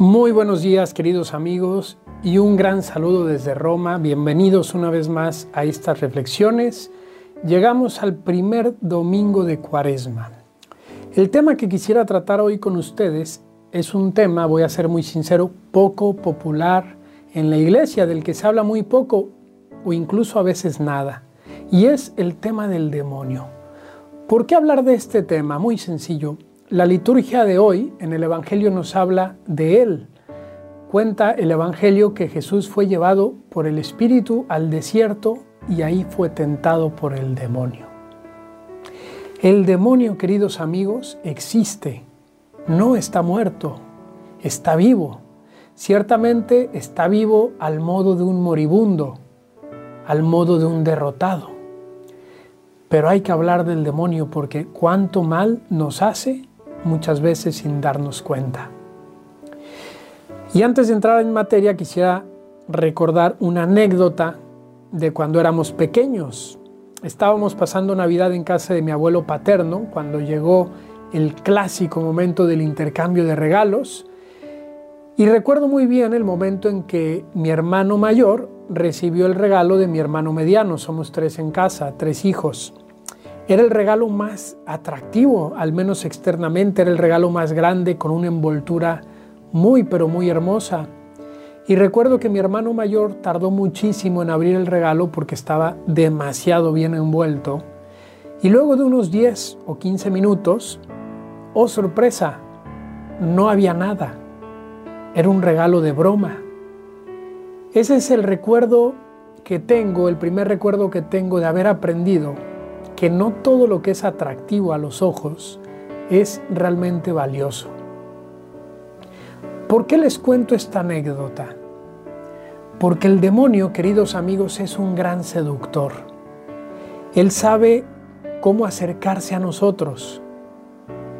Muy buenos días queridos amigos y un gran saludo desde Roma. Bienvenidos una vez más a estas reflexiones. Llegamos al primer domingo de Cuaresma. El tema que quisiera tratar hoy con ustedes es un tema, voy a ser muy sincero, poco popular en la iglesia, del que se habla muy poco o incluso a veces nada, y es el tema del demonio. ¿Por qué hablar de este tema? Muy sencillo. La liturgia de hoy en el Evangelio nos habla de Él. Cuenta el Evangelio que Jesús fue llevado por el Espíritu al desierto y ahí fue tentado por el demonio. El demonio, queridos amigos, existe, no está muerto, está vivo. Ciertamente está vivo al modo de un moribundo, al modo de un derrotado. Pero hay que hablar del demonio porque cuánto mal nos hace muchas veces sin darnos cuenta. Y antes de entrar en materia quisiera recordar una anécdota de cuando éramos pequeños. Estábamos pasando Navidad en casa de mi abuelo paterno cuando llegó el clásico momento del intercambio de regalos. Y recuerdo muy bien el momento en que mi hermano mayor recibió el regalo de mi hermano mediano. Somos tres en casa, tres hijos. Era el regalo más atractivo, al menos externamente, era el regalo más grande con una envoltura muy pero muy hermosa. Y recuerdo que mi hermano mayor tardó muchísimo en abrir el regalo porque estaba demasiado bien envuelto. Y luego de unos 10 o 15 minutos, oh sorpresa, no había nada. Era un regalo de broma. Ese es el recuerdo que tengo, el primer recuerdo que tengo de haber aprendido que no todo lo que es atractivo a los ojos es realmente valioso. ¿Por qué les cuento esta anécdota? Porque el demonio, queridos amigos, es un gran seductor. Él sabe cómo acercarse a nosotros,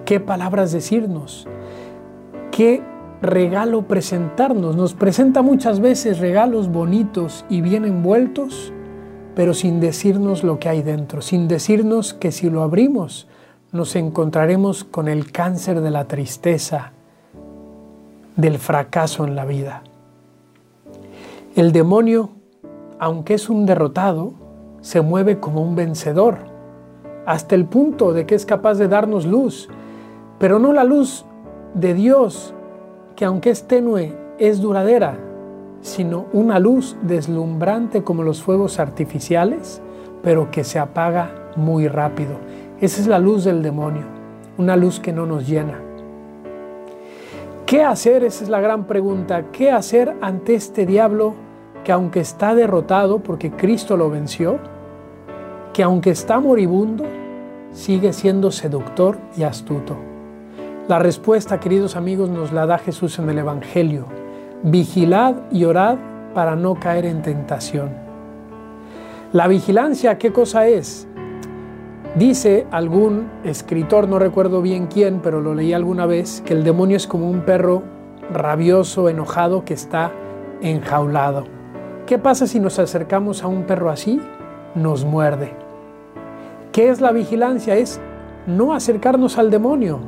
qué palabras decirnos, qué regalo presentarnos. Nos presenta muchas veces regalos bonitos y bien envueltos, pero sin decirnos lo que hay dentro, sin decirnos que si lo abrimos nos encontraremos con el cáncer de la tristeza, del fracaso en la vida. El demonio, aunque es un derrotado, se mueve como un vencedor, hasta el punto de que es capaz de darnos luz, pero no la luz de Dios, que aunque es tenue, es duradera, sino una luz deslumbrante como los fuegos artificiales, pero que se apaga muy rápido. Esa es la luz del demonio, una luz que no nos llena. ¿Qué hacer? Esa es la gran pregunta. ¿Qué hacer ante este diablo que aunque está derrotado porque Cristo lo venció, que aunque está moribundo, sigue siendo seductor y astuto? La respuesta, queridos amigos, nos la da Jesús en el Evangelio vigilad y orad para no caer en tentación. La vigilancia, ¿qué cosa es? Dice algún escritor, no recuerdo bien quién, pero lo leí alguna vez, que el demonio es como un perro rabioso, enojado, que está enjaulado. ¿Qué pasa si nos acercamos a un perro así? Nos muerde. ¿Qué es la vigilancia? Es no acercarnos al demonio,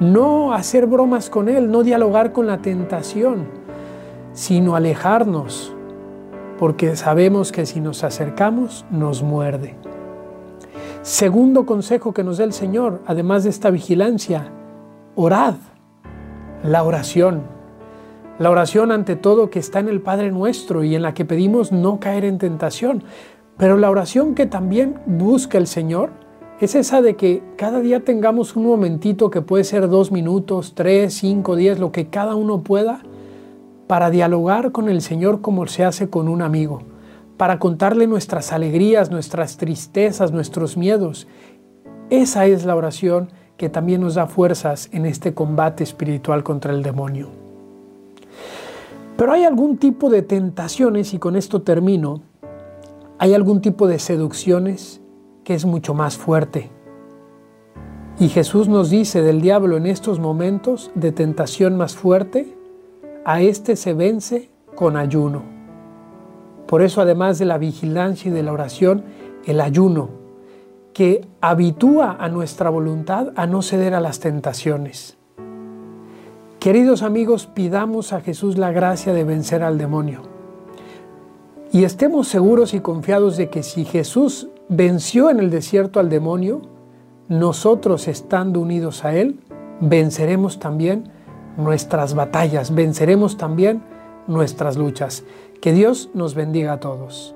no hacer bromas con Él, no dialogar con la tentación, sino alejarnos, porque sabemos que si nos acercamos nos muerde. Segundo consejo que nos da el Señor, además de esta vigilancia, orad, la oración. La oración ante todo que está en el Padre nuestro y en la que pedimos no caer en tentación, pero la oración que también busca el Señor es esa de que cada día tengamos un momentito que puede ser dos minutos, tres, cinco, diez, lo que cada uno pueda, para dialogar con el Señor como se hace con un amigo, para contarle nuestras alegrías, nuestras tristezas, nuestros miedos. Esa es la oración que también nos da fuerzas en este combate espiritual contra el demonio. Pero hay algún tipo de tentaciones, y con esto termino, hay algún tipo de seducciones es mucho más fuerte. Y Jesús nos dice del diablo en estos momentos de tentación más fuerte, a este se vence con ayuno. Por eso además de la vigilancia y de la oración, el ayuno, que habitúa a nuestra voluntad a no ceder a las tentaciones. Queridos amigos, pidamos a Jesús la gracia de vencer al demonio. Y estemos seguros y confiados de que si Jesús venció en el desierto al demonio, nosotros estando unidos a Él, venceremos también nuestras batallas, venceremos también nuestras luchas. Que Dios nos bendiga a todos.